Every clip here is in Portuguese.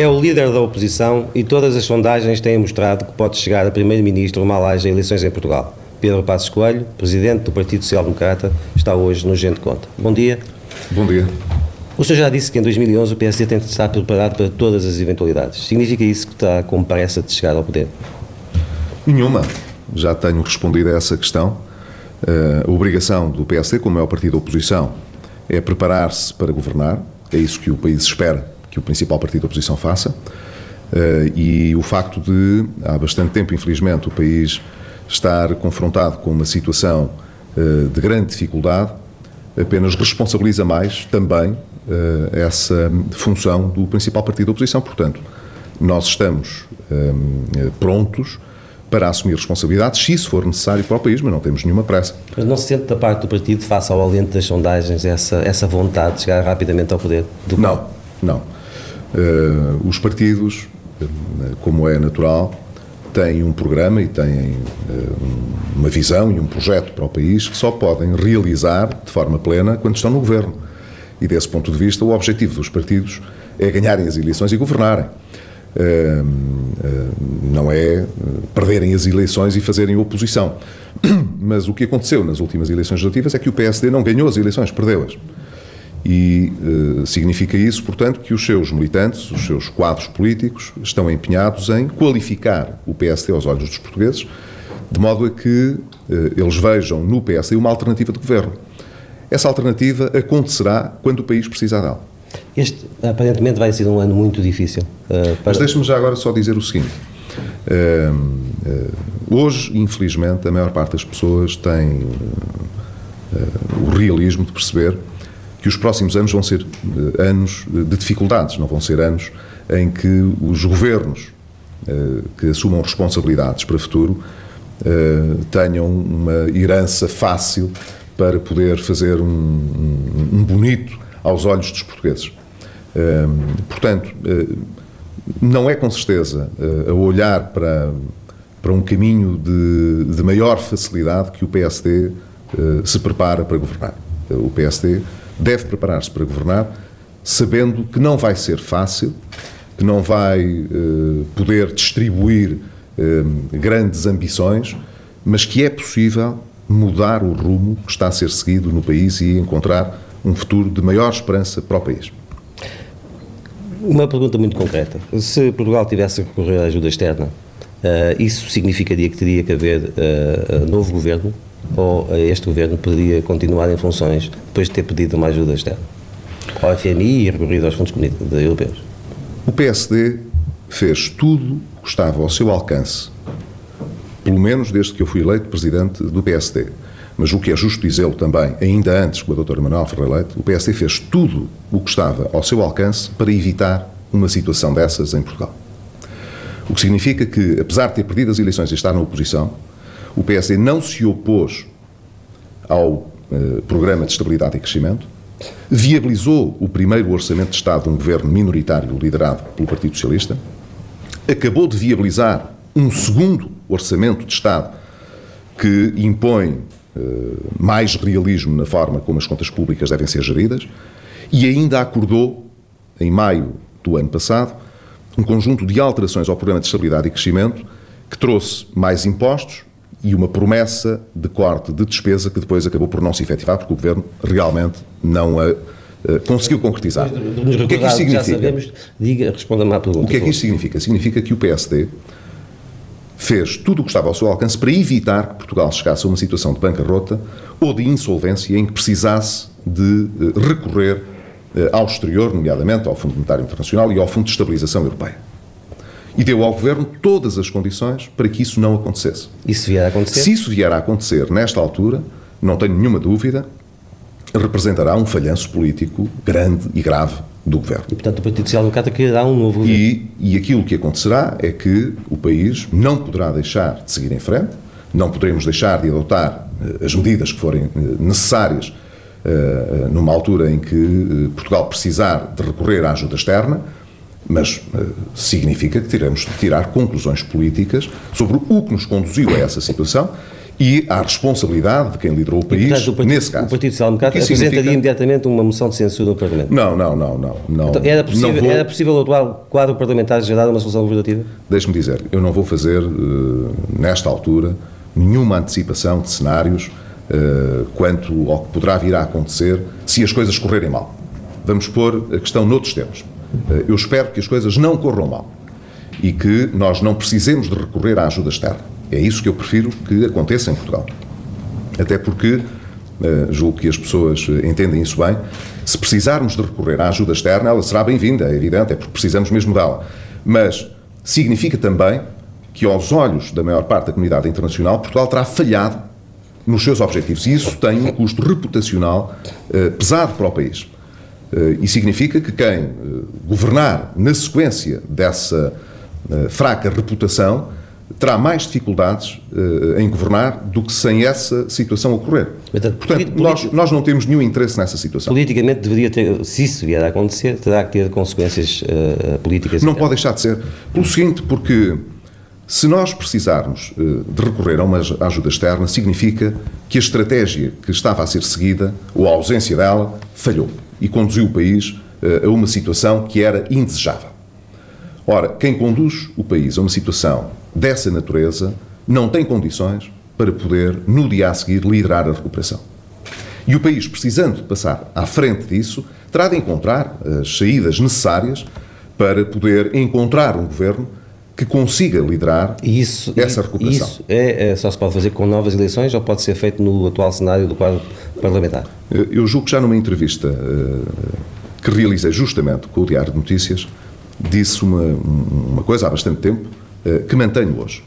É o líder da oposição e todas as sondagens têm mostrado que pode chegar a primeiro-ministro mal haja eleições em Portugal. Pedro Passos Coelho, presidente do Partido Social Democrata, está hoje no Gente Conta. Bom dia. Bom dia. O senhor já disse que em 2011 o PSD tem de estar preparado para todas as eventualidades. Significa isso que está com pressa de chegar ao poder? Nenhuma. Já tenho respondido a essa questão. Uh, a obrigação do PSD, como é o partido da oposição, é preparar-se para governar. É isso que o país espera que o principal partido da oposição faça. Uh, e o facto de, há bastante tempo, infelizmente, o país estar confrontado com uma situação uh, de grande dificuldade apenas responsabiliza mais também uh, essa função do principal partido da oposição. Portanto, nós estamos prontos para assumir responsabilidades, se isso for necessário para o país, mas não temos nenhuma pressa. Mas não se sente da parte do partido, face ao alento das sondagens, essa, essa vontade de chegar rapidamente ao poder? não, não. Uh, os partidos, como é natural, têm um programa e têm uh, uma visão e um projeto para o país que só podem realizar de forma plena quando estão no governo. E desse ponto de vista, o objetivo dos partidos é ganharem as eleições e governarem. Uh, não é perderem as eleições e fazerem oposição. Mas o que aconteceu nas últimas eleições legislativas é que o PSD não ganhou as eleições, perdeu-as. E uh, significa isso, portanto, que os seus militantes, os seus quadros políticos, estão empenhados em qualificar o PSD aos olhos dos portugueses, de modo a que uh, eles vejam no PSD uma alternativa de governo. Essa alternativa acontecerá quando o país precisar dela. Este, aparentemente, vai ser um ano muito difícil. Uh, para... Mas deixe-me já agora só dizer o seguinte. hoje, infelizmente, a maior parte das pessoas tem o realismo de perceber que os próximos anos vão ser uh, anos de dificuldades, não vão ser anos em que os governos uh, que assumam responsabilidades para o futuro tenham uma herança fácil para poder fazer um, um, bonito aos olhos dos portugueses. portanto, não é com certeza a olhar para, para um caminho de, de maior facilidade que o PSD se prepara para governar. O PSD deve preparar-se para governar, sabendo que não vai ser fácil, que não vai uh, poder distribuir uh, grandes ambições, mas que é possível mudar o rumo que está a ser seguido no país e encontrar um futuro de maior esperança para o país. Uma pergunta muito concreta. Se Portugal tivesse que recorrer à ajuda externa, uh, isso significaria que teria que haver uh, novo governo ou este governo poderia continuar em funções depois de ter pedido uma ajuda externa ao FMI e recorrido aos fundos europeus? O PSD fez tudo o que estava ao seu alcance, pelo menos desde que eu fui eleito presidente do PSD. Mas o que é justo dizê-lo também, ainda antes com a doutora Manuel Ferreira Leite, o PSD fez tudo o que estava ao seu alcance para evitar uma situação dessas em Portugal. O que significa que, apesar de ter perdido as eleições e estar na oposição, o PSD não se opôs ao eh, Programa de Estabilidade e Crescimento, viabilizou o primeiro Orçamento de Estado de um governo minoritário liderado pelo Partido Socialista, acabou de viabilizar um segundo Orçamento de Estado que impõe eh, mais realismo na forma como as contas públicas devem ser geridas e ainda acordou, em maio do ano passado, um conjunto de alterações ao Programa de Estabilidade e Crescimento que trouxe mais impostos, e uma promessa de corte de despesa que depois acabou por não se efetivar, porque o Governo realmente não a Uh, conseguiu concretizar. o que é que isto significa? Sabemos, diga, responda-me à pergunta. O que é que isto significa? Significa que o PSD fez tudo o que estava ao seu alcance para evitar que Portugal chegasse a uma situação de bancarrota ou de insolvência em que precisasse de uh, recorrer uh, ao exterior, nomeadamente ao Fundo Monetário Internacional e ao Fundo de Estabilização Europeia e deu ao Governo todas as condições para que isso não acontecesse. Isso vier a acontecer? Se isso vier a acontecer nesta altura, não tenho nenhuma dúvida, representará um falhanço político grande e grave do Governo. E, portanto, o Partido Social Democrata quererá um novo Governo. E, e aquilo que acontecerá é que o país não poderá deixar de seguir em frente, não poderemos deixar de adotar uh, as medidas que forem uh, necessárias uh, numa altura em que Portugal precisar de recorrer à ajuda externa, mas uh, significa que teremos de tirar conclusões políticas sobre o que nos conduziu a essa situação e à responsabilidade de quem liderou o país, e, portanto, o partido, nesse caso. O Partido Social Democrata apresentaria significa... imediatamente uma moção de censura no Parlamento? Não, não, não. não, não então, era, possível, não vou... era possível o atual quadro parlamentar gerar uma solução governativa? Deixe-me dizer, eu não vou fazer, uh, nesta altura, nenhuma antecipação de cenários uh, quanto ao que poderá vir a acontecer se as coisas correrem mal. Vamos pôr a questão noutros termos. Uh, eu espero que as coisas não corram mal e que nós não precisemos de recorrer à ajuda externa. É isso que eu prefiro que aconteça em Portugal. Até porque, uh, julgo que as pessoas eh, entendem isso bem, se precisarmos de recorrer à ajuda externa, ela será bem-vinda, é evidente, é porque precisamos mesmo dela. Mas significa também que, aos olhos da maior parte da comunidade internacional, Portugal terá falhado nos seus objetivos. E isso tem um custo reputacional pesado para o país. Uh, e significa que quem uh, governar na sequência dessa fraca reputação terá mais dificuldades em governar do que sem essa situação ocorrer. Portanto, Portanto nós, nós não temos nenhum interesse nessa situação. Politicamente deveria ter, se isso vier a acontecer, terá que ter consequências uh, políticas. Não pode deixar de ser. Pelo seguinte, porque se nós precisarmos de recorrer a uma ajuda externa, significa que a estratégia que estava a ser seguida, ou a ausência dela, falhou e conduziu o país a uma situação que era indesejável. Ora, quem conduz o país a uma situação dessa natureza não tem condições para poder, no dia a seguir, liderar a recuperação. E o país, precisando passar à frente disso, terá de encontrar as saídas necessárias para poder encontrar um governo que consiga liderar isso, essa recuperação. Isso é, é, só se pode fazer com novas eleições ou pode ser feito no atual cenário do quadro parlamentar? Eu julgo que já numa entrevista uh, que realizei justamente com o Diário de Notícias, disse uma, uma coisa há bastante tempo eh, que mantenho hoje.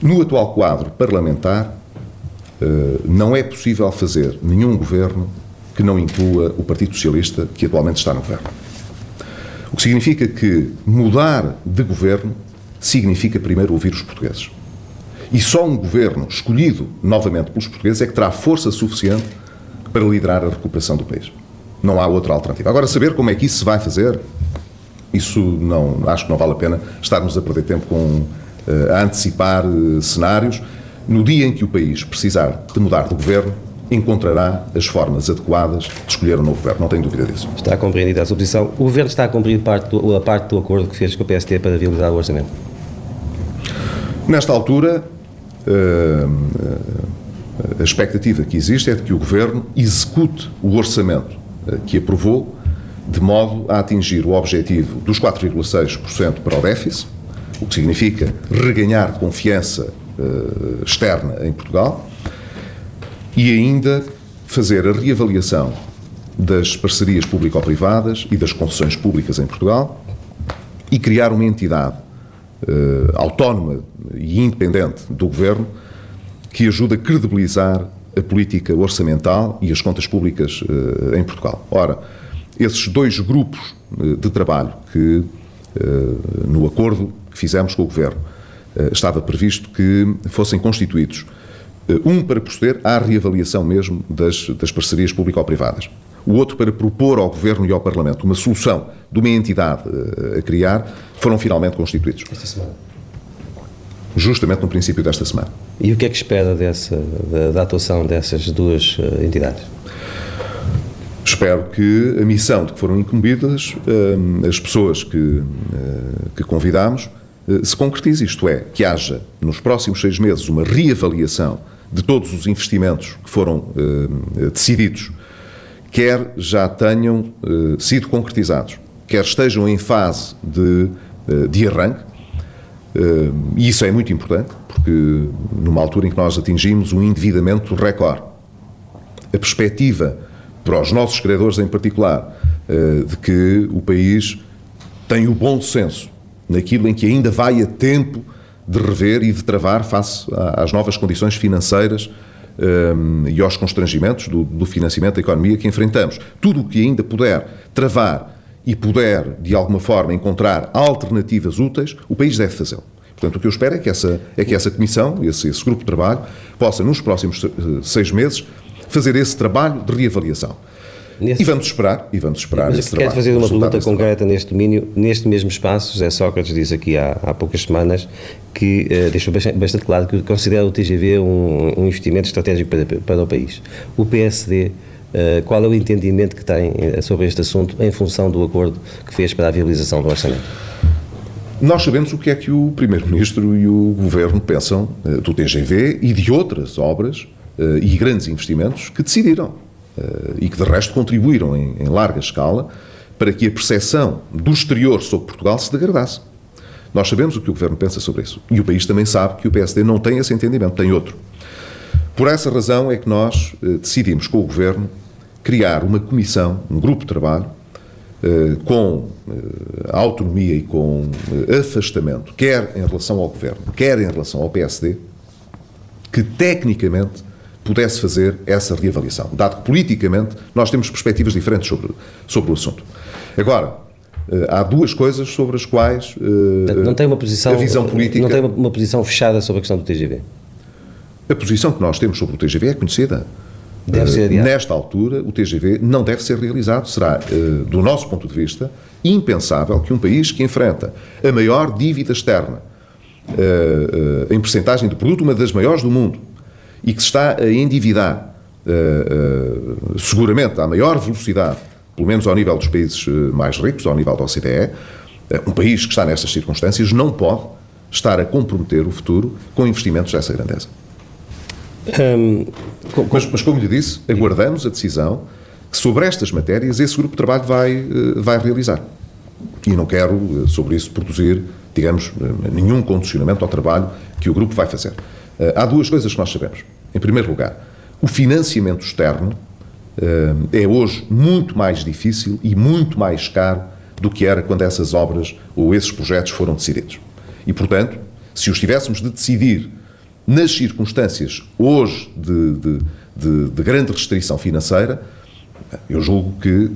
No atual quadro parlamentar, eh, não é possível fazer nenhum governo que não inclua o Partido Socialista, que atualmente está no governo. O que significa que mudar de governo significa primeiro ouvir os portugueses. E só um governo escolhido novamente pelos portugueses é que terá força suficiente para liderar a recuperação do país. Não há outra alternativa. Agora, saber como é que isso se vai fazer, isso não, acho que não vale a pena estarmos a perder tempo com, eh, a antecipar eh, cenários. No dia em que o país precisar de mudar de governo, encontrará as formas adequadas de escolher um novo governo, não tenho dúvida disso. Está compreendida a sua posição. O governo está a cumprir parte do, a parte do acordo que fez com o PST para viabilizar o orçamento? Nesta altura, eh, a expectativa que existe é de que o governo execute o orçamento que aprovou de modo a atingir o objetivo dos 4,6% para o déficit, o que significa reganhar confiança uh, externa em Portugal, e ainda fazer a reavaliação das parcerias público-privadas e das concessões públicas em Portugal e criar uma entidade uh, autónoma e independente do Governo que ajude a credibilizar a política orçamental e as contas públicas uh, em Portugal. Ora, esses dois grupos eh, de trabalho que, eh, no acordo que fizemos com o Governo, eh, estava previsto que fossem constituídos. Um para proceder à reavaliação mesmo das, das parcerias público-privadas. O outro para propor ao Governo e ao Parlamento uma solução de uma entidade a criar, foram finalmente constituídos. Esta semana? Justamente no princípio desta semana. E o que é que espera dessa, da, da atuação dessas duas entidades? Espero que a missão de que foram incumbidas, eh, as pessoas que, eh, que convidamos, eh, se concretize, isto é, que haja nos próximos seis meses uma reavaliação de todos os investimentos que foram decididos, quer já tenham sido concretizados, quer estejam em fase de, de arranque, e isso é muito importante, porque numa altura em que nós atingimos um endividamento recorde, a perspectiva para os nossos credores em particular, eh, de que o país tem o bom senso naquilo em que ainda vai a tempo de rever e de travar face às novas condições financeiras e aos constrangimentos do, financiamento da economia que enfrentamos. Tudo o que ainda puder travar e puder, de alguma forma, encontrar alternativas úteis, o país deve fazê-lo. Portanto, o que eu espero é que essa, é que essa comissão, esse, esse grupo de trabalho, possa, nos próximos seis meses, fazer esse trabalho de reavaliação. Neste... E vamos esperar, e vamos esperar Mas quero fazer uma pergunta concreta neste domínio. Neste mesmo espaço, José Sócrates disse aqui há, há poucas semanas que uh, deixou bastante, bastante, claro que considera o TGV um, um investimento estratégico para, para, o país. O PSD, eh, qual é o entendimento que tem eh, sobre este assunto em função do acordo que fez para a viabilização do orçamento? Nós sabemos o que é que o Primeiro-Ministro e o Governo pensam uh, do TGV e de outras obras e grandes investimentos que decidiram eh, e que de resto contribuíram em, em larga escala para que a percepção do exterior sobre Portugal se degradasse. Nós sabemos o que o Governo pensa sobre isso. E o país também sabe que o PSD não tem esse entendimento, tem outro. Por essa razão é que nós eh, decidimos com o Governo criar uma comissão, um grupo de trabalho, eh, com autonomia e com afastamento, quer em relação ao Governo, quer em relação ao PSD, que tecnicamente pudesse fazer essa reavaliação, dado que politicamente nós temos perspectivas diferentes sobre, sobre o assunto. Agora, eh, há duas coisas sobre as quais eh, não tem uma posição, a visão política... Não tem uma, uma posição fechada sobre a questão do TGV? A posição que nós temos sobre o TGV é conhecida. Deve ser adiado. Nesta altura, o TGV não deve ser realizado. Será, eh, do nosso ponto de vista, impensável que um país que enfrenta a maior dívida externa em percentagem de produto, uma das maiores do mundo, e que se está a endividar seguramente à maior velocidade, pelo menos ao nível dos países eh, mais ricos, ao nível da OCDE, um país que está nessas circunstâncias não pode estar a comprometer o futuro com investimentos dessa grandeza. Um, com, mas, mas, como lhe disse, aguardamos a decisão que sobre estas matérias esse grupo de trabalho vai, vai realizar. E não quero, sobre isso, produzir, digamos, nenhum condicionamento ao trabalho que o grupo vai fazer. Há duas coisas que nós sabemos. Em primeiro lugar, o financiamento externo é hoje muito mais difícil e muito mais caro do que era quando essas obras ou esses projetos foram decididos. E, portanto, se os tivéssemos de decidir nas circunstâncias hoje de, de, de, de grande restrição financeira, eu julgo que hum,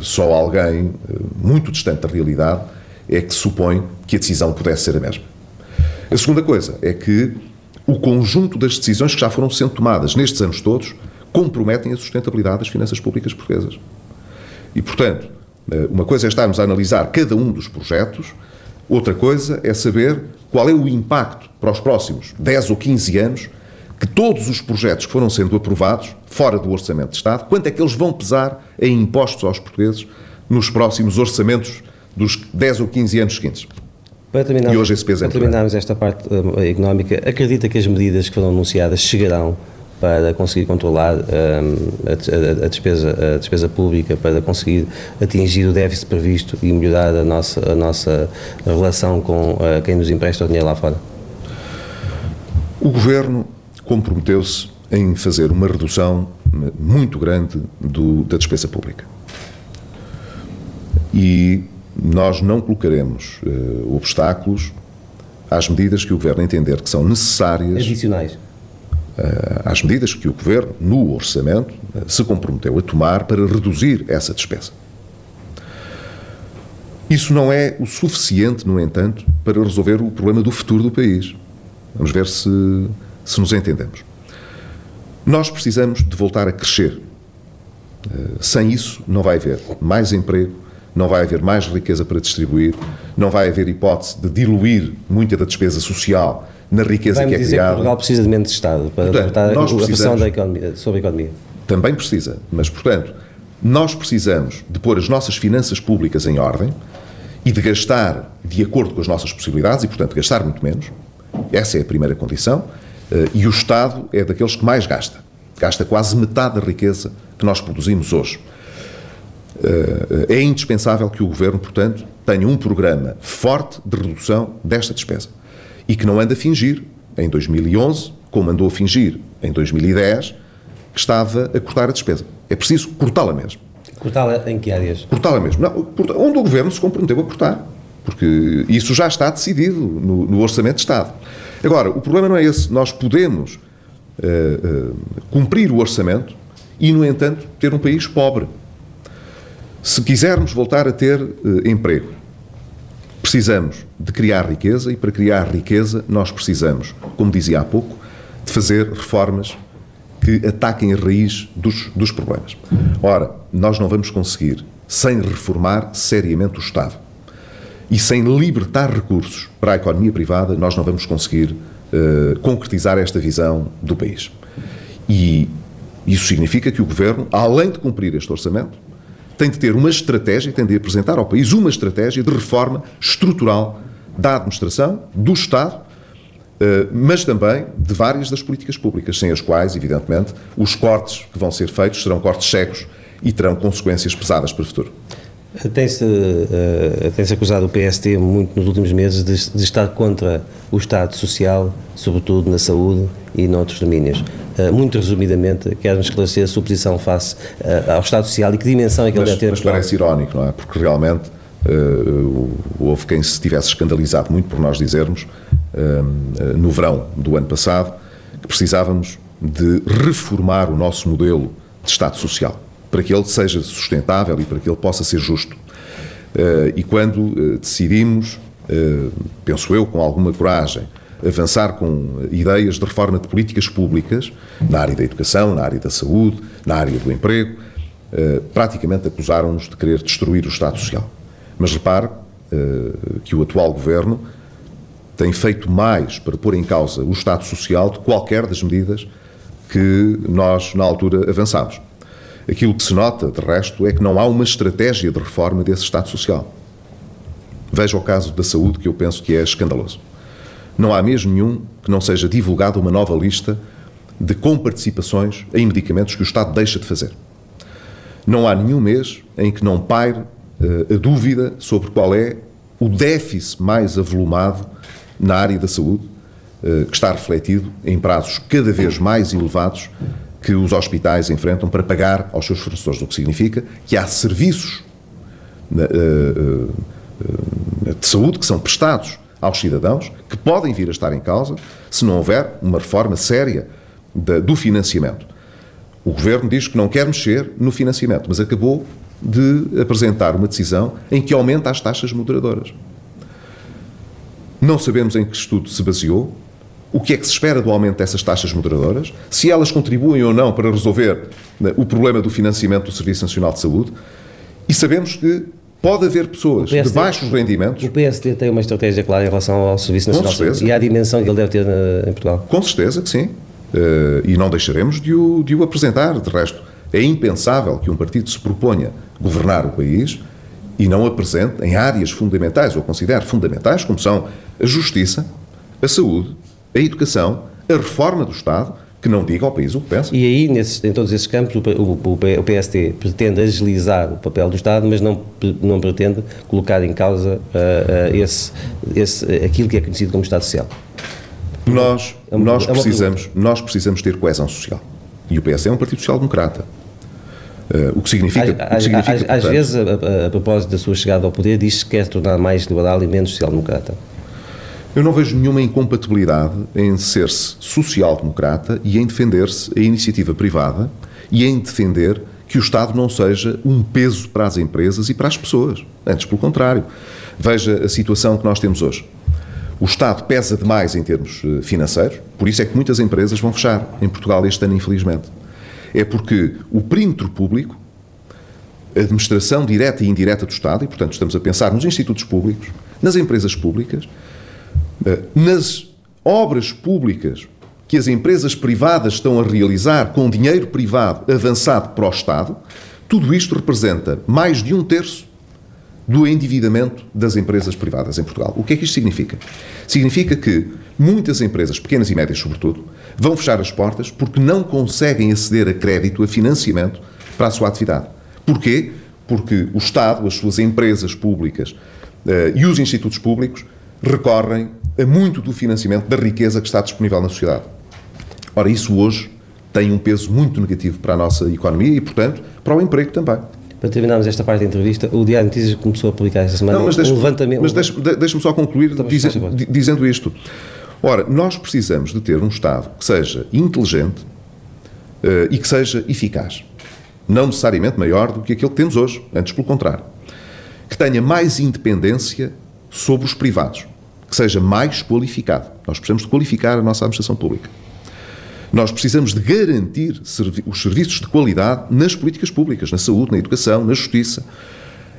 só alguém eh, muito distante da realidade é que supõe que a decisão pudesse ser a mesma. A segunda coisa é que o conjunto das decisões que já foram sendo tomadas nestes anos todos comprometem a sustentabilidade das finanças públicas portuguesas. E, portanto, eh, uma coisa é estarmos a analisar cada um dos projetos, outra coisa é saber qual é o impacto para os próximos 10 ou 15 anos que todos os projetos que foram sendo aprovados fora do Orçamento de Estado, quanto é que eles vão pesar em impostos aos portugueses nos próximos orçamentos dos 10 ou 15 anos seguintes. Para terminar, e hoje esse peso é para terminarmos esta parte uh, económica, acredita que as medidas que foram anunciadas chegarão para conseguir controlar um, a, a, despesa, a despesa pública, para conseguir atingir o déficit previsto e melhorar a nossa, a nossa relação com uh, quem nos empresta o dinheiro lá fora? O Governo comprometeu-se em fazer uma redução muito grande do, da despesa pública. E nós não colocaremos uh, obstáculos às medidas que o Governo entender que são necessárias. Adicionais. Às medidas que o Governo, no orçamento, se comprometeu a tomar para reduzir essa despesa. Isso não é o suficiente, no entanto, para resolver o problema do futuro do país. Vamos ver se, se nos entendemos. Nós precisamos de voltar a crescer. Sem isso, não vai haver mais emprego, não vai haver mais riqueza para distribuir, não vai haver hipótese de diluir muita da despesa social na riqueza que é dizer criada. Que Portugal precisa de menos de Estado para portanto, a pressão da economia, sobre a economia. Também precisa, mas, portanto, nós precisamos de pôr as nossas finanças públicas em ordem e de gastar de acordo com as nossas possibilidades e, portanto, gastar muito menos. Essa é a primeira condição. Eh, e o Estado é daqueles que mais gasta. Gasta quase metade da riqueza que nós produzimos hoje. Eh, é indispensável que o Governo, portanto, tenha um programa forte de redução desta despesa e que não ande a fingir, em 2011, como andou a fingir em 2010, que estava a cortar a despesa. É preciso cortá-la mesmo. Cortá-la em que áreas? Cortá-la mesmo. Não, onde o Governo se comprometeu a cortar. Porque isso já está decidido no, no Orçamento de Estado. Agora, o problema não é esse. Nós podemos uh, uh, cumprir o orçamento e, no entanto, ter um país pobre. Se quisermos voltar a ter uh, emprego, precisamos de criar riqueza e para criar riqueza nós precisamos, como dizia há pouco, de fazer reformas que que ataquem a raiz dos, dos problemas. Ora, nós não vamos conseguir sem reformar seriamente o Estado e sem libertar recursos para a economia privada, nós não vamos conseguir uh, concretizar esta visão do país. E isso significa que o Governo, além de cumprir este orçamento, tem de ter uma estratégia, tem de apresentar ao país uma estratégia de reforma estrutural da administração, do Estado, eh, mas também de várias das políticas públicas, sem as quais, evidentemente, os cortes que vão ser feitos serão cortes cegos e terão consequências pesadas para o futuro. Tem-se uh, tem acusado o PST muito nos últimos meses de, de, estar contra o Estado Social, sobretudo na saúde e noutros domínios. Uh, muito resumidamente, quer-me esclarecer a sua posição face uh, ao Estado Social e que dimensão é que mas, ele deve ter. Mas parece irónico, não é? Porque realmente houve quem se tivesse escandalizado muito por nós dizermos, no verão do ano passado, que precisávamos de reformar o nosso modelo de Estado Social para que ele seja sustentável e para que ele possa ser justo. Uh, e quando uh, decidimos, uh, penso eu, com alguma coragem, avançar com ideias de reforma de políticas públicas, na área da educação, na área da saúde, na área do emprego, praticamente acusaram-nos de querer destruir o Estado Social. Mas repare que o atual governo tem feito mais para pôr em causa o Estado Social de qualquer das medidas que nós, na altura, avançámos. Aquilo que se nota, de resto, é que não há uma estratégia de reforma desse Estado Social. Veja o caso da saúde, que eu penso que é escandaloso. Não há mesmo nenhum que não seja divulgada uma nova lista de comparticipações em medicamentos que o Estado deixa de fazer. Não há nenhum mês em que não paire uh, a dúvida sobre qual é o déficit mais avolumado na área da saúde, uh, que está refletido em prazos cada vez mais elevados que os hospitais enfrentam para pagar aos seus fornecedores, o que significa que há serviços eh, eh, de saúde que são prestados aos cidadãos que podem vir a estar em causa se não houver uma reforma séria do financiamento. O Governo diz que não quer mexer no financiamento, mas acabou de apresentar uma decisão em que aumenta as taxas moderadoras. Não sabemos em que estudo se baseou, o que é que se espera do aumento dessas taxas moderadoras, se elas contribuem ou não para resolver né, o problema do financiamento do Serviço Nacional de Saúde, e sabemos que pode haver pessoas PSD, de baixos rendimentos. O PSD tem uma estratégia clara em relação ao Serviço Nacional de Saúde e à dimensão que ele deve ter em Portugal. Com certeza que sim. Uh, e não deixaremos de o, de o apresentar. De resto, é impensável que um partido se proponha governar o país e não apresente em áreas fundamentais, ou considere fundamentais, como são a justiça, a saúde, a educação, a reforma do Estado, que não diga ao país o que pensa. E aí, nesses, em todos esses campos, o, o, o, PST pretende agilizar o papel do Estado, mas não, não pretende colocar em causa uh, uh, esse, esse, aquilo que é conhecido como Estado Social. Nós, é uma, nós, é precisamos, nós precisamos ter coesão social. E o PS é um Partido Social-Democrata. Uh, o que significa. Às, o que significa, às, portanto, às vezes, a, a, a, propósito da sua chegada ao poder, diz-se que quer tornar mais liberal e menos social-democrata. Eu não vejo nenhuma incompatibilidade em ser-se social-democrata e em defender-se a iniciativa privada e em defender que o Estado não seja um peso para as empresas e para as pessoas. Antes, pelo contrário. Veja a situação que nós temos hoje. O Estado pesa demais em termos eh, financeiros, por isso é que muitas empresas vão fechar em Portugal este ano, infelizmente. É porque o perímetro público, a administração direta e indireta do Estado, e portanto estamos a pensar nos institutos públicos, nas empresas públicas, nas obras públicas que as empresas privadas estão a realizar com dinheiro privado avançado para o Estado, tudo isto representa mais de um terço do endividamento das empresas privadas em Portugal. O que é que isto significa? Significa que muitas empresas, pequenas e médias sobretudo, vão fechar as portas porque não conseguem aceder a crédito, a financiamento para a sua atividade. Porquê? Porque o Estado, as suas empresas públicas uh, e os institutos públicos recorrem a muito do financiamento da riqueza que está disponível na sociedade. Ora, isso hoje tem um peso muito negativo para a nossa economia e, portanto, para o emprego também. Para terminarmos esta parte da entrevista, o Diário de Notícias começou a publicar esta semana Não, mas deixa, um levantamento. Mas deixa-me deixa só concluir diz, dizendo isto. Ora, nós precisamos de ter um Estado que seja inteligente uh, e que seja eficaz. Não necessariamente maior do que aquele que temos hoje, antes pelo contrário. Que tenha mais independência sobre os privados que seja mais qualificado. Nós precisamos de qualificar a nossa administração pública. Nós precisamos de garantir servi os serviços de qualidade nas políticas públicas, na saúde, na educação, na justiça.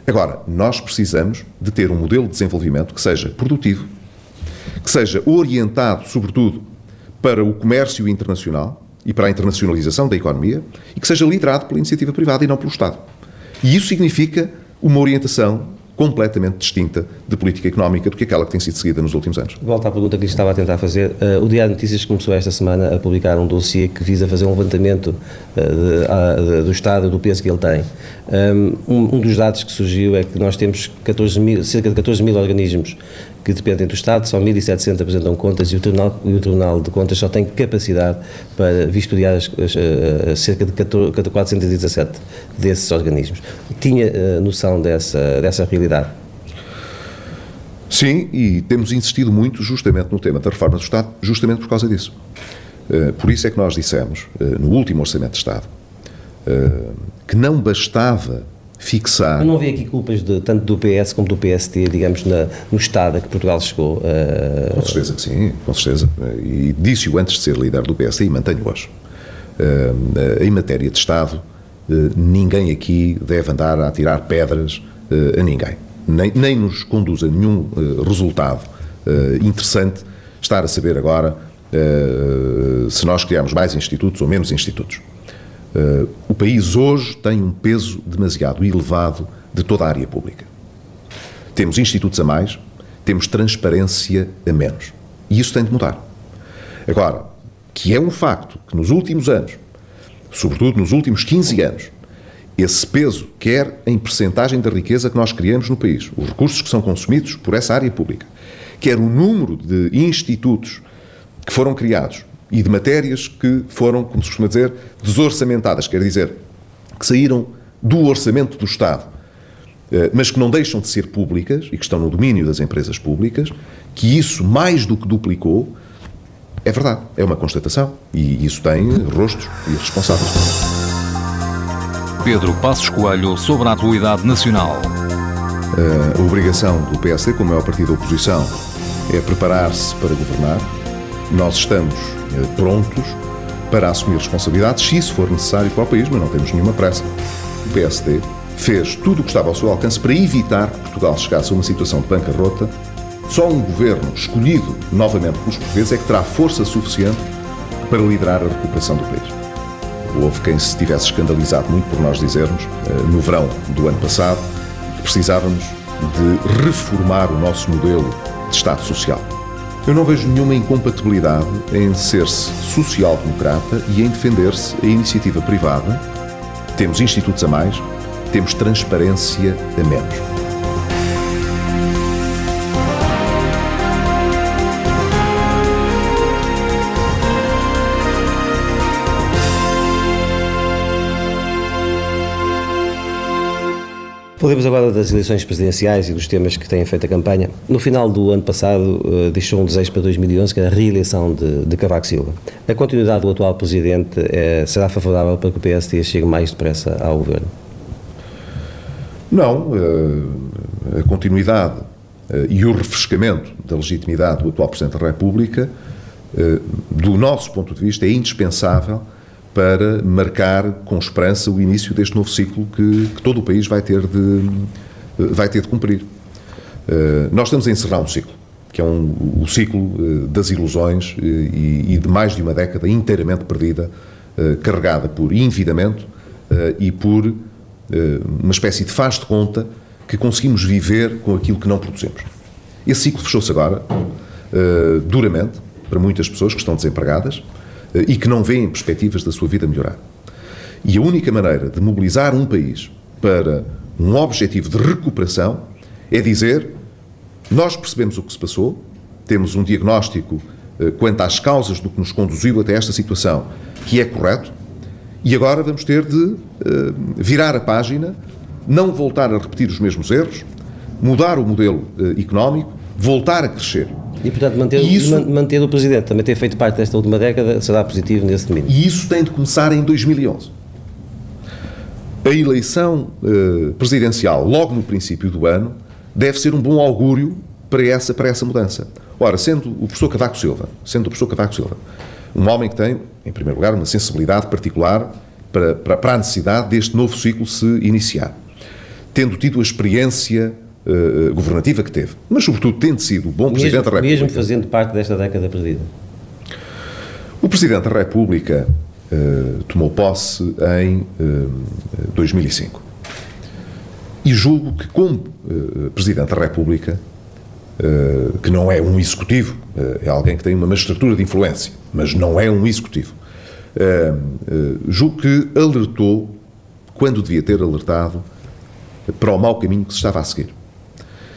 Agora, nós precisamos de ter um modelo de desenvolvimento que seja produtivo, que seja orientado, sobretudo, para o comércio internacional e para a internacionalização da economia e que seja liderado pela iniciativa privada e não pelo Estado. E isso significa uma orientação completamente distinta de política económica do que aquela que tem sido seguida nos últimos anos. Volto à pergunta que lhe estava a tentar fazer. Uh, o Diário de Notícias começou esta semana a publicar um dossiê que visa fazer um levantamento de, do estado do peso que ele tem. Um, um, dos dados que surgiu é que nós temos 14 mil, cerca de 14 mil organismos que dependem do Estado, só 1.700 apresentam contas e o, Tribunal, e o Tribunal de Contas só tem capacidade para vistoriar as, as, as, cerca de 14, 417 desses organismos. Tinha uh, noção dessa, dessa realidade? Sim, e temos insistido muito justamente no tema da reforma do Estado, justamente por causa disso. Uh, por isso é que nós dissemos, uh, no último Orçamento de Estado, que não bastava fixar. Mas não havia aqui culpas de, tanto do PS como do PST, digamos, na, no estado a que Portugal chegou? Uh... Com certeza que sim, com certeza. E disse-o antes de ser líder do PS e mantenho hoje. Uh, em matéria de Estado, uh, ninguém aqui deve andar a tirar pedras a ninguém. Nem, nem nos conduz a nenhum resultado interessante estar a saber agora se nós criamos mais institutos ou menos institutos. Uh, o país hoje tem um peso demasiado elevado de toda a área pública. Temos institutos a mais, temos transparência a menos. E isso tem de mudar. Agora, que é um facto que nos últimos anos, sobretudo nos últimos 15 anos, esse peso, quer em percentagem da riqueza que nós criamos no país, os recursos que são consumidos por essa área pública, quer o número de institutos que foram criados e de matérias que foram, como se costuma dizer, desorçamentadas, quer dizer, que saíram do orçamento do Estado, eh, mas que não deixam de ser públicas e que estão no domínio das empresas públicas, que isso mais do que duplicou, é verdade, é uma constatação e isso tem rostos e responsáveis. Pedro Passos Coelho sobre a atualidade nacional. Eh, a obrigação do PSD, como é o partido da oposição, é preparar-se para governar. Nós estamos prontos para assumir responsabilidades, se isso for necessário para o país, mas não temos nenhuma pressa. O PSD fez tudo o que estava ao seu alcance para evitar que Portugal chegasse a uma situação de bancarrota. Só um governo escolhido novamente pelos portugueses é que terá força suficiente para liderar a recuperação do país. Houve quem se tivesse escandalizado muito por nós dizermos, eh, no verão do ano passado, que precisávamos de reformar o nosso modelo de Estado Social. Eu não vejo nenhuma incompatibilidade em ser-se social-democrata e em defender-se a iniciativa privada. Temos institutos a mais, temos transparência a menos. Falemos agora das eleições presidenciais e dos temas que têm feito a campanha. No final do ano passado, uh, deixou um desejo para 2011, que era a reeleição de, de Cavaco Silva. A continuidade do atual presidente uh, será favorável para que o PSD chegue mais depressa ao governo? Não. Uh, a continuidade e o refrescamento da legitimidade do atual Presidente da República, do nosso ponto de vista, é indispensável para marcar com esperança o início deste novo ciclo que, que todo o país vai ter de, vai ter de cumprir. Uh, nós estamos a encerrar um ciclo, que é um, o ciclo uh, das ilusões e, e, de mais de uma década inteiramente perdida, carregada por envidamento e por uma espécie de faz de conta que conseguimos viver com aquilo que não produzimos. Esse ciclo fechou-se agora, duramente, para muitas pessoas que estão desempregadas, eh, e que não veem perspectivas da sua vida melhorar. E a única maneira de mobilizar um país para um objetivo de recuperação é dizer: nós percebemos o que se passou, temos um diagnóstico eh, quanto às causas do que nos conduziu até esta situação, que é correto, e agora vamos ter de uh, virar a página, não voltar a repetir os mesmos erros, mudar o modelo uh, económico, voltar a crescer. E, portanto, manter, isso, manter o Presidente, também ter feito parte desta última década, será positivo nesse domínio. E isso tem de começar em 2011. A eleição eh, presidencial, logo no princípio do ano, deve ser um bom augúrio para essa, para essa mudança. Ora, sendo o professor Cavaco Silva, sendo o professor Cavaco Silva, Um homem que tem, em primeiro lugar, uma sensibilidade particular para, para, para a necessidade deste novo ciclo se iniciar. Tendo tido a experiência uh, governativa que teve, mas sobretudo tendo sido bom mesmo, Presidente da República. Mesmo fazendo parte desta década perdida. O Presidente da República uh, tomou posse em uh, 2005. E julgo que, como Presidente da República, que não é um executivo, é alguém que tem uma magistratura de influência, mas não é um executivo, julgo que alertou quando devia ter alertado para o mau caminho que se estava a seguir.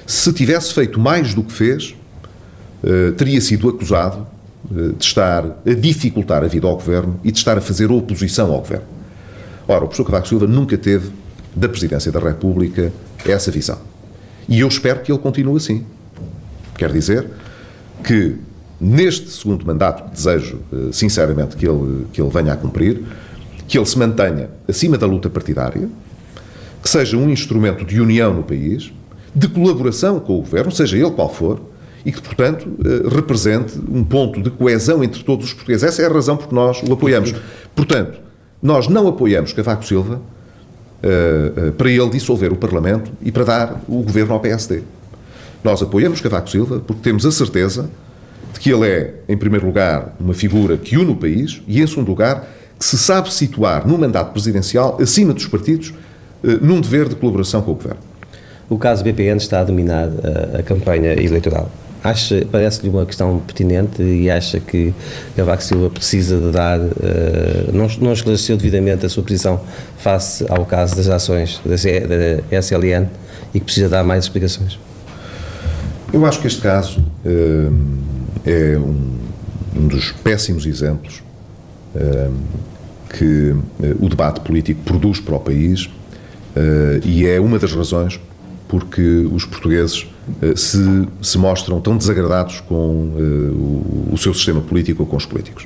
Se tivesse feito mais do que fez, teria sido acusado de estar a dificultar a vida ao governo e de estar a fazer oposição ao governo. Ora, o professor Cavaco Silva nunca teve da presidência da República essa visão. E eu espero que ele continue assim. Quer dizer que neste segundo mandato, desejo eh, sinceramente que ele, que ele venha a cumprir, que ele se mantenha acima da luta partidária, que seja um instrumento de união no país, de colaboração com o governo, seja ele qual for, e que, portanto, eh, represente um ponto de coesão entre todos os portugueses. Essa é a razão por que nós o apoiamos. Portanto, nós não apoiamos Cavaco Silva uh, uh, para ele dissolver o Parlamento e para dar o governo ao PSD. Nós apoiamos Cavaco Silva porque temos a certeza de que ele é, em primeiro lugar, uma figura que une o país e, em segundo lugar, que se sabe situar no mandato presidencial, acima dos partidos, num dever de colaboração com o governo. O caso BPN está a dominar a, a campanha eleitoral acha, parece-lhe uma questão pertinente e acha que Cavaco Silva precisa de dar, uh, não, não esclareceu devidamente a sua posição face ao caso das ações da, da SLN e que precisa dar mais explicações? Eu acho que este caso uh, é um, um, dos péssimos exemplos uh, que o debate político produz para o país e é uma das razões porque os portugueses eh, se, se mostram tão desagradados com uh, o, seu sistema político ou com os políticos.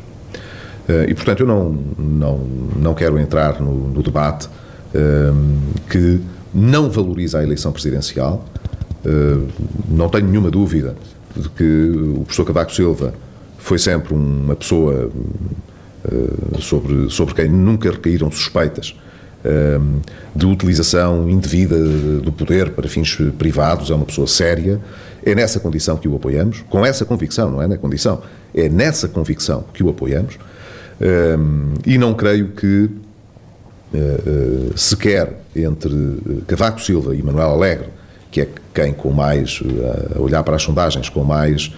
Uh, e, portanto, eu não, não, não quero entrar no, no debate uh, que não valoriza a eleição presidencial. não tenho nenhuma dúvida de que o professor Cavaco Silva foi sempre uma pessoa sobre, sobre quem nunca recaíram suspeitas Ehm, de utilização indevida do poder para fins privados, é uma pessoa séria. É nessa condição que o apoiamos, com essa convicção, não é na condição, é nessa convicção que o apoiamos. Ehm, e não creio que eh, eh, sequer entre Cavaco Silva e Manuel Alegre, que é quem com mais, eh, a olhar para as sondagens, com mais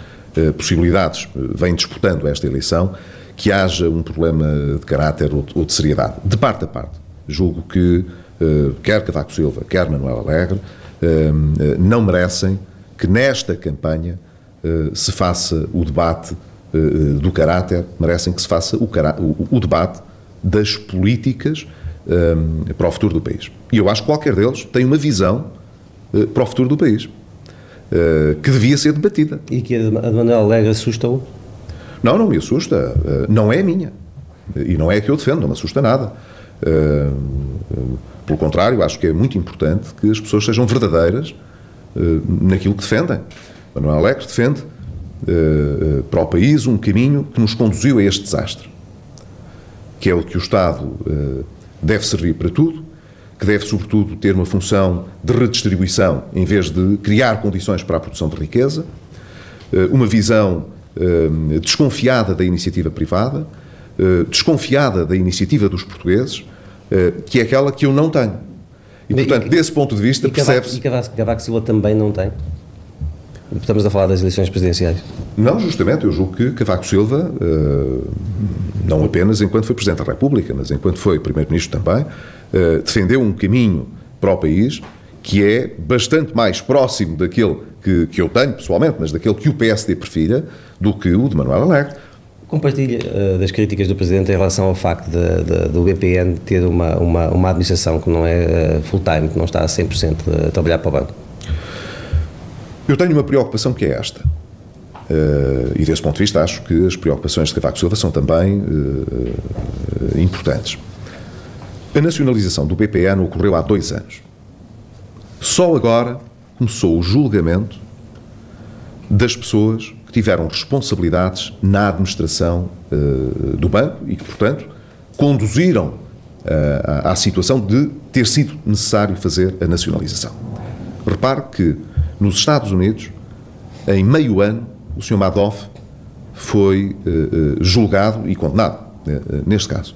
possibilidades, vem disputando esta eleição, que haja um problema de caráter ou de seriedade, de parte a parte. Julgo que uh, quer Cavaco Silva, quer Manuel Alegre, uh, não merecem que nesta campanha uh, se faça o debate do caráter, merecem que se faça o, o, o debate das políticas para o futuro do país. E eu acho que qualquer deles tem uma visão para o futuro do país. que devia ser debatida. E que a de Manuel Alegre assusta-o? Não, não me assusta. não é a minha. E não é a que eu defendo, não me assusta nada. Pelo contrário, acho que é muito importante que as pessoas sejam verdadeiras uh, naquilo que defendem. Manuel Alegre defende uh, para o país um caminho que nos conduziu a este desastre, que é o que o Estado deve servir para tudo, que deve, sobretudo, ter uma função de redistribuição em vez de criar condições para a produção de riqueza, uma visão desconfiada da iniciativa privada, desconfiada da iniciativa dos portugueses, eh, que é aquela que eu não tenho. E, portanto, e, desse ponto de vista, percebe-se... E Cavaco, Silva também não tem? Estamos a falar das eleições presidenciais. Não, justamente, eu julgo que Cavaco Silva, eh, não apenas enquanto foi Presidente da República, mas enquanto foi Primeiro-Ministro também, eh, defendeu um caminho para o país que é bastante mais próximo daquele que, que eu tenho pessoalmente, mas daquele que o PSD prefira, do que o de Manuel Alegre. Compartilha uh, das críticas do Presidente em relação ao facto de, de, do BPN ter uma, uma, uma administração que não é uh, full-time, que não está a 100% a trabalhar para o banco? Eu tenho uma preocupação que é esta. Uh, e desse ponto de vista acho que as preocupações de Cavaco Silva são também importantes. A nacionalização do BPN ocorreu há dois anos. Só agora começou o julgamento das pessoas que tiveram responsabilidades na administração uh, do banco e que, portanto, conduziram uh, à, à situação de ter sido necessário fazer a nacionalização. Repare que nos Estados Unidos, em meio ano, o Sr. Madoff foi uh, julgado e condenado, neste caso.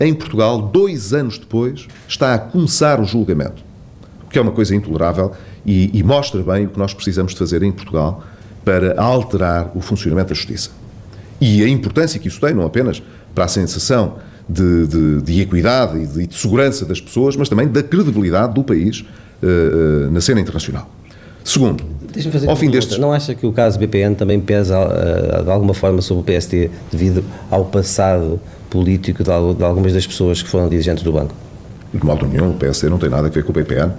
Em Portugal, dois anos depois, está a começar o julgamento, o que é uma coisa intolerável e, e mostra bem o que nós precisamos de fazer em Portugal para alterar o funcionamento da justiça. E a importância que isso tem, não apenas para a sensação de, de, de equidade e de, de, segurança das pessoas, mas também da credibilidade do país uh, uh, na cena internacional. Segundo, ao fim destes... Não acha que o caso BPN também pesa uh, de alguma forma sobre o PST devido ao passado político de, de, algumas das pessoas que foram dirigentes do banco? De modo nenhum, o PST não tem nada a ver com o BPN.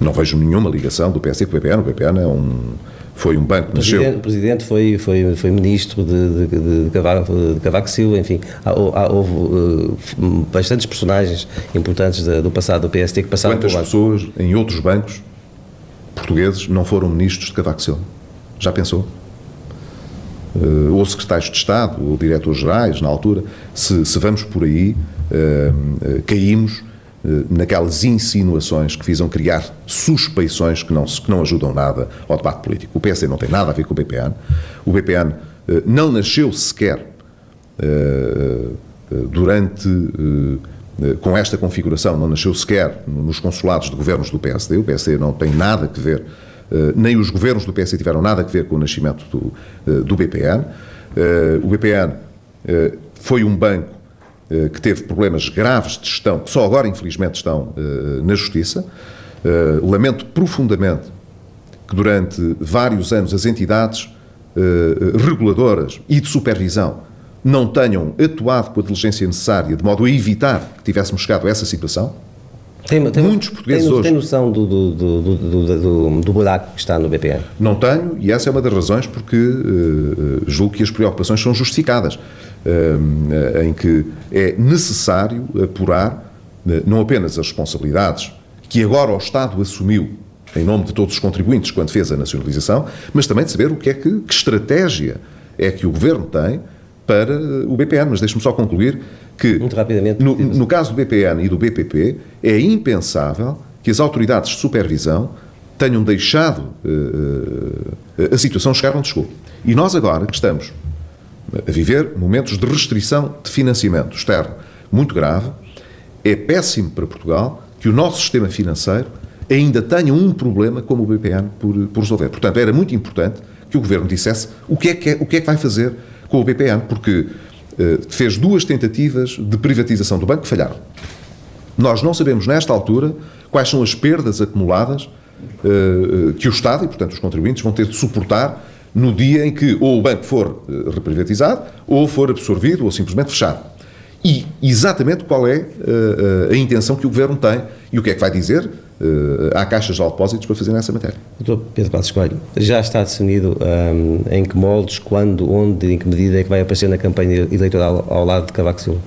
Não vejo nenhuma ligação do PST com o BPN. O BPN é um foi um banco que nasceu... O Presidente foi, foi, foi ministro de, de, de, Cavaco, de Cavaco Silva, enfim, há, houve uh, bastantes personagens importantes do passado do PST que passaram Quantas pessoas em outros bancos portugueses não foram ministros de Cavaco Silva? Já pensou? Uh, ou secretários de Estado, ou diretores-gerais, na altura, se, se, vamos por aí, uh, caímos naquelas insinuações que visam criar suspeições que não, que não ajudam nada ao debate político. O PSD não tem nada a ver com o BPN. O BPN eh, não nasceu sequer eh, durante com esta configuração, não nasceu sequer nos consulados de governos do PSD. O PSD não tem nada a ver, nem os governos do PSD tiveram nada a ver com o nascimento do, do BPN. O BPN foi um banco eh, que teve problemas graves de gestão, que só agora, infelizmente, estão eh, na Justiça. Eh, lamento profundamente que durante vários anos as entidades reguladoras e de supervisão não tenham atuado com a diligência necessária de modo a evitar que tivéssemos chegado a essa situação. Tem, tem, Muitos portugueses tem, hoje... Tem noção do, do, do, do, do buraco que está no BPN? Não tenho, e essa é uma das razões porque uh, julgo que as preocupações são justificadas. Eh, em que é necessário apurar eh, não apenas as responsabilidades que agora o Estado assumiu em nome de todos os contribuintes quando fez a nacionalização, mas também de saber o que é que, que estratégia é que o Governo tem para eh, o BPN. Mas deixe-me só concluir que, Muito rapidamente, no, no caso do BPN e do BPP, é impensável que as autoridades de supervisão tenham deixado uh, a situação chegar onde chegou. E nós agora que estamos a viver momentos de restrição de financiamento externo muito grave. É péssimo para Portugal que o nosso sistema financeiro ainda tenha um problema como o BPN por, por resolver. Portanto, era muito importante que o Governo dissesse o que é que, é, o que, é que vai fazer com o BPN, porque eh, fez duas tentativas de privatização do banco que falharam. Nós não sabemos, nesta altura, quais são as perdas acumuladas eh, que o Estado e, portanto, os contribuintes vão ter de suportar no dia em que ou o banco for eh, reprivatizado, ou for absorvido, ou simplesmente fechado. E exatamente qual é uh, a intenção que o Governo tem e o que é que vai dizer uh, à Caixa de Depósitos para fazer nessa matéria. Doutor Pedro Passos Coelho, já está definido um, em que moldes, quando, onde, em que medida é que vai aparecer na campanha eleitoral ao lado de Cavaco Silva?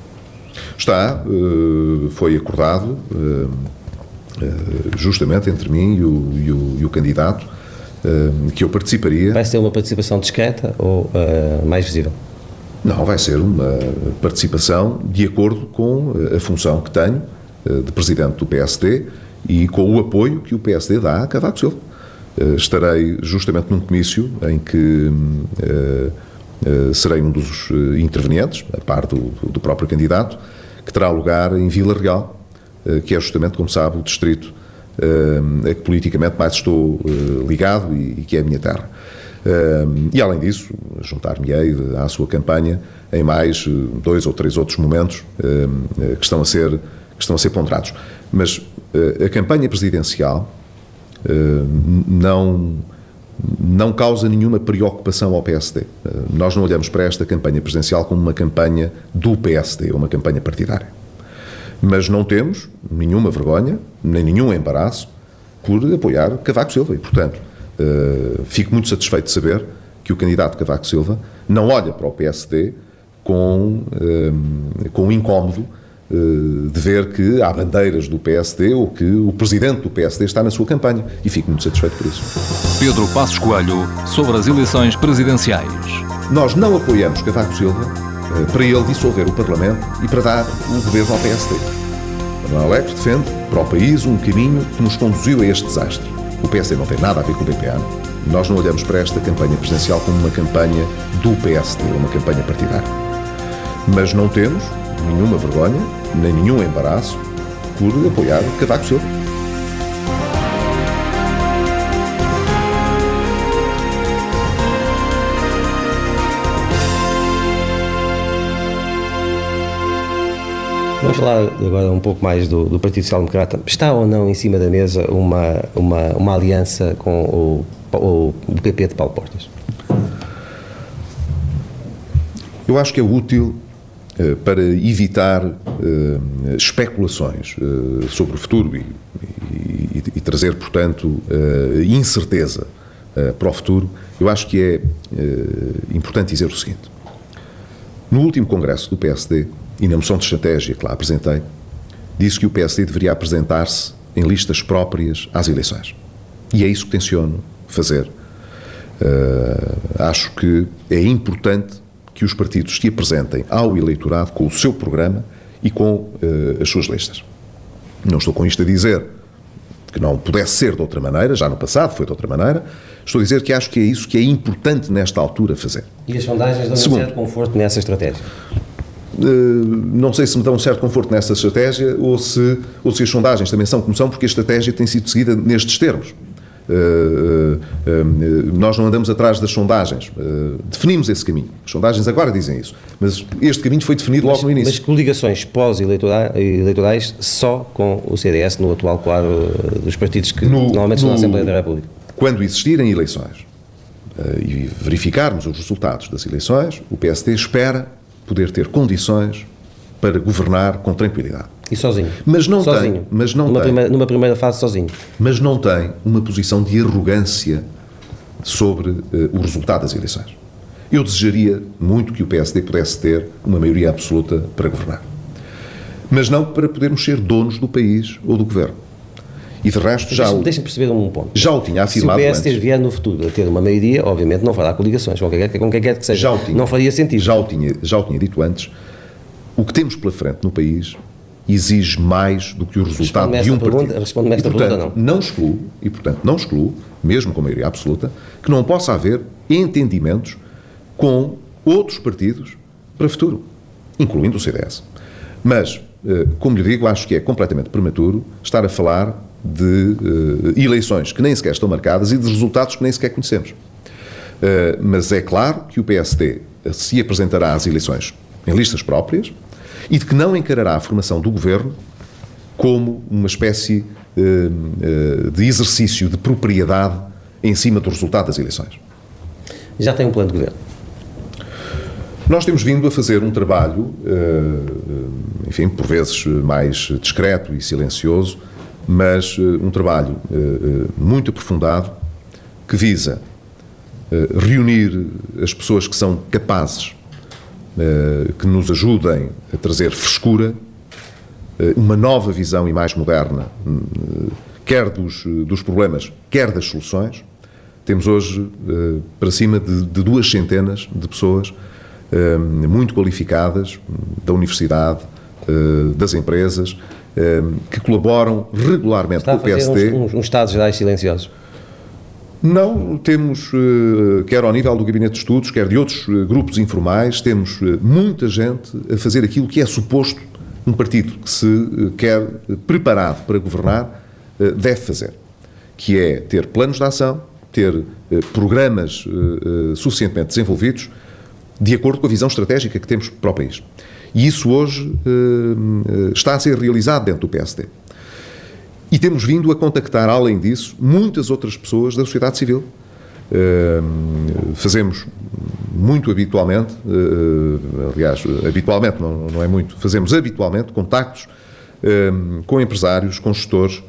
Está, uh, foi acordado justamente entre mim e o, e o, e o candidato uh, que eu participaria. Vai ser uma participação discreta ou uh, mais visível? Não, vai ser uma participação de acordo com a função que tenho uh, de presidente do PSD e com o apoio que o PSD dá a Cavaco Silva. Estarei justamente num comício em que serei um dos intervenientes, a par do, do próprio candidato, que terá lugar em Vila Real, que é justamente, como sabe, o distrito a que politicamente mais estou eh, ligado e, que é a minha terra. E além disso, juntar-me-ei à sua campanha em mais eh, dois ou três outros momentos eh, que estão a ser, que estão a ser ponderados. Mas a campanha presidencial não, não causa nenhuma preocupação ao PSD. Nós não olhamos para esta campanha presidencial como uma campanha do PSD, uma campanha partidária. Mas não temos nenhuma vergonha, nem nenhum embaraço por apoiar Cavaco Silva. E, portanto, uh, fico muito satisfeito de saber que o candidato Cavaco Silva não olha para o PSD com, uh, com incómodo de ver que há bandeiras do PSD ou que o presidente do PSD está na sua campanha e fico muito satisfeito por isso. Pedro Passos Coelho sobre as eleições presidenciais. Nós não apoiamos Cavaco Silva para ele dissolver o Parlamento e para dar o governo ao PSD. Manuel Alegre defende para o país um caminho que nos conduziu a este desastre. O PSD não tem nada a ver com o BPA. Nós não olhamos para esta campanha presidencial como uma campanha do PSD, uma campanha partidária. Mas não temos nenhuma vergonha, nem nenhum embaraço por apoiar Cavaco Silva. Vamos falar agora um pouco mais do, do Partido Social Democrata. Está ou não em cima da mesa uma, uma, uma aliança com o, o, PP de Paulo Portas? Eu acho que é útil uh, para evitar uh, especulações uh, sobre o futuro e, e, e trazer, portanto, incerteza para o futuro. Eu acho que é importante dizer o seguinte: no último congresso do PSD, e na moção de estratégia que lá apresentei, disse que o PSD deveria apresentar-se em listas próprias às eleições. E é isso que tenciono fazer. Uh, acho que é importante que os partidos se apresentem ao eleitorado com o seu programa e com uh, as suas listas. Não estou com isto a dizer que não pudesse ser de outra maneira, já no passado foi de outra maneira, estou a dizer que acho que é isso que é importante nesta altura fazer. E as sondagens dão um certo conforto nessa estratégia? Eh, não sei se me dão um certo conforto nessa estratégia ou se, ou se as sondagens também são como são, porque a estratégia tem sido seguida nestes termos. Uh, uh, uh, nós não andamos atrás das sondagens. definimos esse caminho. As sondagens agora dizem isso. Mas este caminho foi definido mas, logo no início. Mas coligações pós-eleitorais só com o CDS no atual quadro dos partidos que no, normalmente estão na Assembleia da República? Quando existirem eleições e verificarmos os resultados das eleições, o PSD espera poder ter condições para governar com tranquilidade. E sozinho? Mas não sozinho. tem. Mas não numa, tem, primeira, numa primeira fase sozinho. Mas não tem uma posição de arrogância sobre uh, o resultado das eleições. Eu desejaria muito que o PSD pudesse ter uma maioria absoluta para governar. Mas não para podermos ser donos do país ou do governo. E de resto já. Deixa-me deixa perceber um ponto. Já o tinha afirmado. Se o PSD vier no futuro a ter uma maioria, obviamente não fará coligações com quem, com quem quer que seja. Já o tinha, não faria sentido. Já o, tinha, já o tinha dito antes. O que temos pela frente no país exige mais do que o resultado de um pergunta, partido. Responde-me esta e, portanto, pergunta, não. Não excluo, e portanto não excluo, mesmo com maioria absoluta, que não possa haver entendimentos com outros partidos para o futuro, incluindo o CDS. Mas, eh, como lhe digo, acho que é completamente prematuro estar a falar de uh, eleições que nem sequer estão marcadas e de resultados que nem sequer conhecemos. Uh, mas é claro que o PSD se apresentará às eleições em listas próprias e de que não encarará a formação do governo como uma espécie uh, de exercício de propriedade em cima do resultado das eleições. Já tem um plano de governo? Nós temos vindo a fazer um trabalho, enfim, por vezes mais discreto e silencioso, mas uh, um trabalho uh, muito aprofundado que visa reunir as pessoas que são capazes, que nos ajudem a trazer frescura, uma nova visão e mais moderna, quer dos, dos problemas, quer das soluções. Temos hoje para cima de, de duas centenas de pessoas muito qualificadas da universidade, das empresas, que colaboram regularmente Está com o PSD. Uns, uns, uns Estados Gerais silenciosos? Não, temos, eh, quer ao nível do Gabinete de Estudos, quer de outros eh, grupos informais, temos eh, muita gente a fazer aquilo que é suposto um partido que se quer preparado para governar deve fazer, que é ter planos de ação, ter programas suficientemente desenvolvidos de acordo com a visão estratégica que temos para o país. E isso hoje uh, está a ser realizado dentro do PSD. E temos vindo a contactar, além disso, muitas outras pessoas da sociedade civil. Uh, fazemos muito habitualmente, uh, aliás, habitualmente, não, não, é muito, fazemos habitualmente contactos com empresários, com gestores,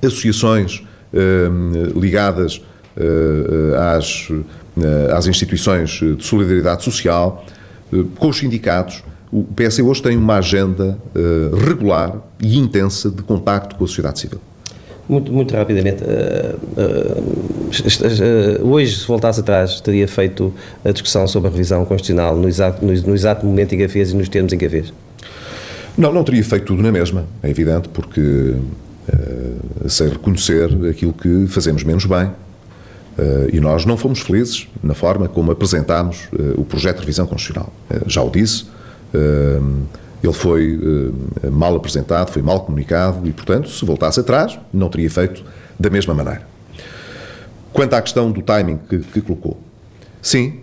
associações ligadas às, às instituições de solidariedade social, com os sindicatos, o PSD hoje tem uma agenda uh, regular e intensa de contacto com a sociedade civil. Muito, muito rapidamente, uh, uh, hoje, se voltasse atrás, teria feito a discussão sobre a revisão constitucional no exato, no, no exato momento em que a fez e nos termos em que a fez? Não, não teria feito tudo na mesma, é evidente, porque uh, sei reconhecer aquilo que fazemos menos bem. Uh, e nós não fomos felizes na forma como apresentámos uh, o projeto de revisão constitucional. já o disse, ele foi mal apresentado, foi mal comunicado e, portanto, se voltasse atrás, não teria feito da mesma maneira. Quanto à questão do timing que, que colocou, sim,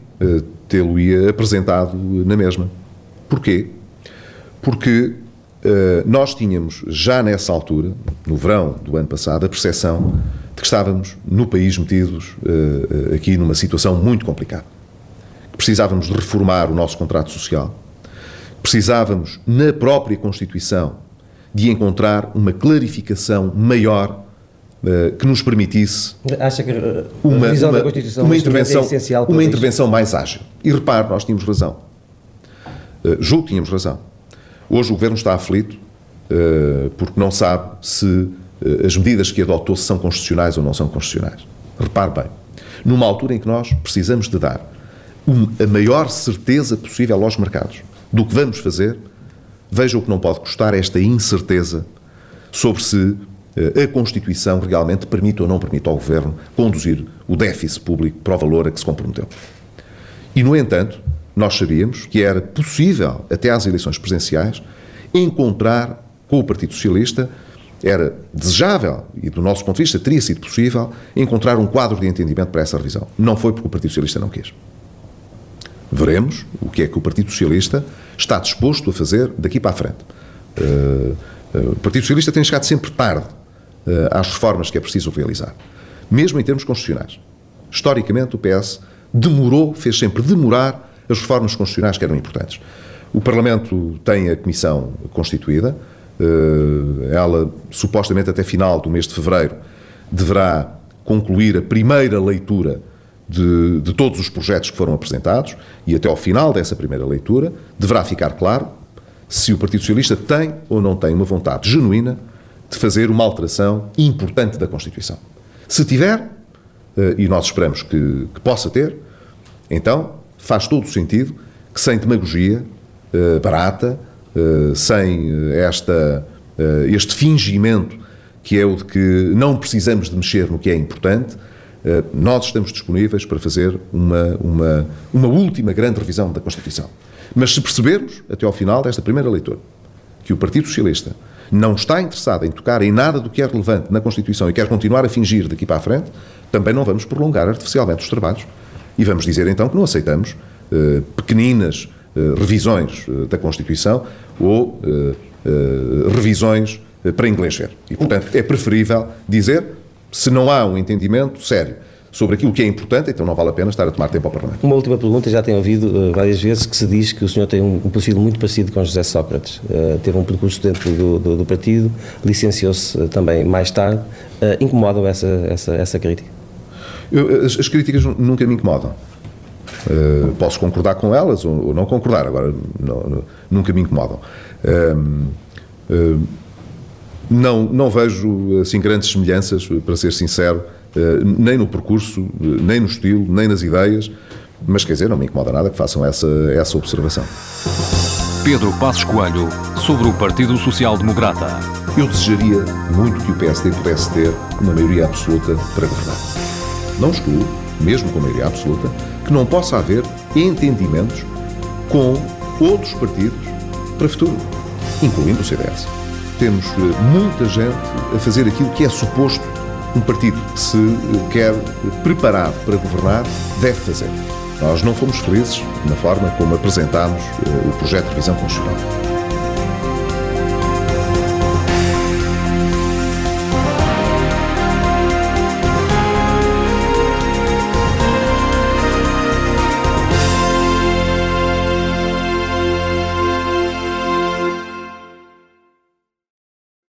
tê-lo-ia apresentado na mesma. Porquê? Porque uh, nós tínhamos, já nessa altura, no verão do ano passado, a percepção de que estávamos no país metidos uh, aqui numa situação muito complicada. Precisávamos de reformar o nosso contrato social, precisávamos, na própria Constituição, de encontrar uma clarificação maior uh, que nos permitisse Acha que a uma, uma, da Constituição uma intervenção, é essencial uma intervenção mais ágil. E repare, nós tínhamos razão. Uh, julgo que tínhamos razão. Hoje o Governo está aflito uh, porque não sabe se uh, as medidas que adotou são constitucionais ou não são constitucionais. Repare bem, numa altura em que nós precisamos de dar um, a maior certeza possível aos mercados do que vamos fazer, veja o que não pode custar esta incerteza sobre se uh, a Constituição realmente permite ou não permite ao Governo conduzir o déficit público para o valor a que se comprometeu. E, no entanto, nós sabíamos que era possível, até às eleições presidenciais, encontrar com o Partido Socialista, era desejável, e do nosso ponto de vista teria sido possível, encontrar um quadro de entendimento para essa revisão. Não foi porque o Partido Socialista não quis. Veremos o que é que o Partido Socialista está disposto a fazer daqui para a frente. Uh, uh, o Partido Socialista tem chegado sempre tarde uh, às reformas que é preciso realizar, mesmo em termos constitucionais. Historicamente, o PS demorou, fez sempre demorar as reformas constitucionais que eram importantes. O Parlamento tem a Comissão constituída, eh, ela supostamente até final do mês de fevereiro deverá concluir a primeira leitura de, de, todos os projetos que foram apresentados e até ao final dessa primeira leitura deverá ficar claro se o Partido Socialista tem ou não tem uma vontade genuína de fazer uma alteração importante da Constituição. Se tiver, eh, e nós esperamos que, que possa ter, então faz todo o sentido que sem demagogia uh, barata, uh, sem eh, esta, este fingimento que é o de que não precisamos de mexer no que é importante, nós estamos disponíveis para fazer uma, uma, uma última grande revisão da Constituição. Mas se percebermos, até ao final desta primeira leitura, que o Partido Socialista não está interessado em tocar em nada do que é relevante na Constituição e quer continuar a fingir daqui para a frente, também não vamos prolongar artificialmente os trabalhos e vamos dizer então que não aceitamos uh, pequeninas uh, revisões uh, da Constituição ou revisões para inglês ver. E, portanto, é preferível dizer, se não há um entendimento sério sobre aquilo que é importante, então não vale a pena estar a tomar tempo ao Parlamento. Uma última pergunta, já tenho ouvido uh, várias vezes que se diz que o senhor tem um, um perfil muito parecido com José Sócrates. Uh, teve um percurso dentro do, do, do partido, licenciou-se uh, também mais tarde. incomoda essa, essa, essa crítica? Eu, as, as, críticas nunca me incomodam. Posso concordar com elas ou, ou não concordar, agora não, nunca me incomodam. Uh, uh, não, não vejo assim grandes semelhanças, para ser sincero, nem no percurso, nem no estilo, nem nas ideias, mas quer dizer, não me incomoda nada que façam essa, essa observação. Pedro Passos Coelho, sobre o Partido Social Democrata. Eu desejaria muito que o PSD pudesse ter uma maioria absoluta para governar. Não excluo, mesmo com maioria absoluta, que não possa haver entendimentos com outros partidos para futuro, incluindo o CDS. Temos eh, muita gente a fazer aquilo que é suposto um partido que se eh, quer preparado para governar deve fazer. Nós não fomos felizes na forma como apresentámos eh, o projeto de revisão constitucional.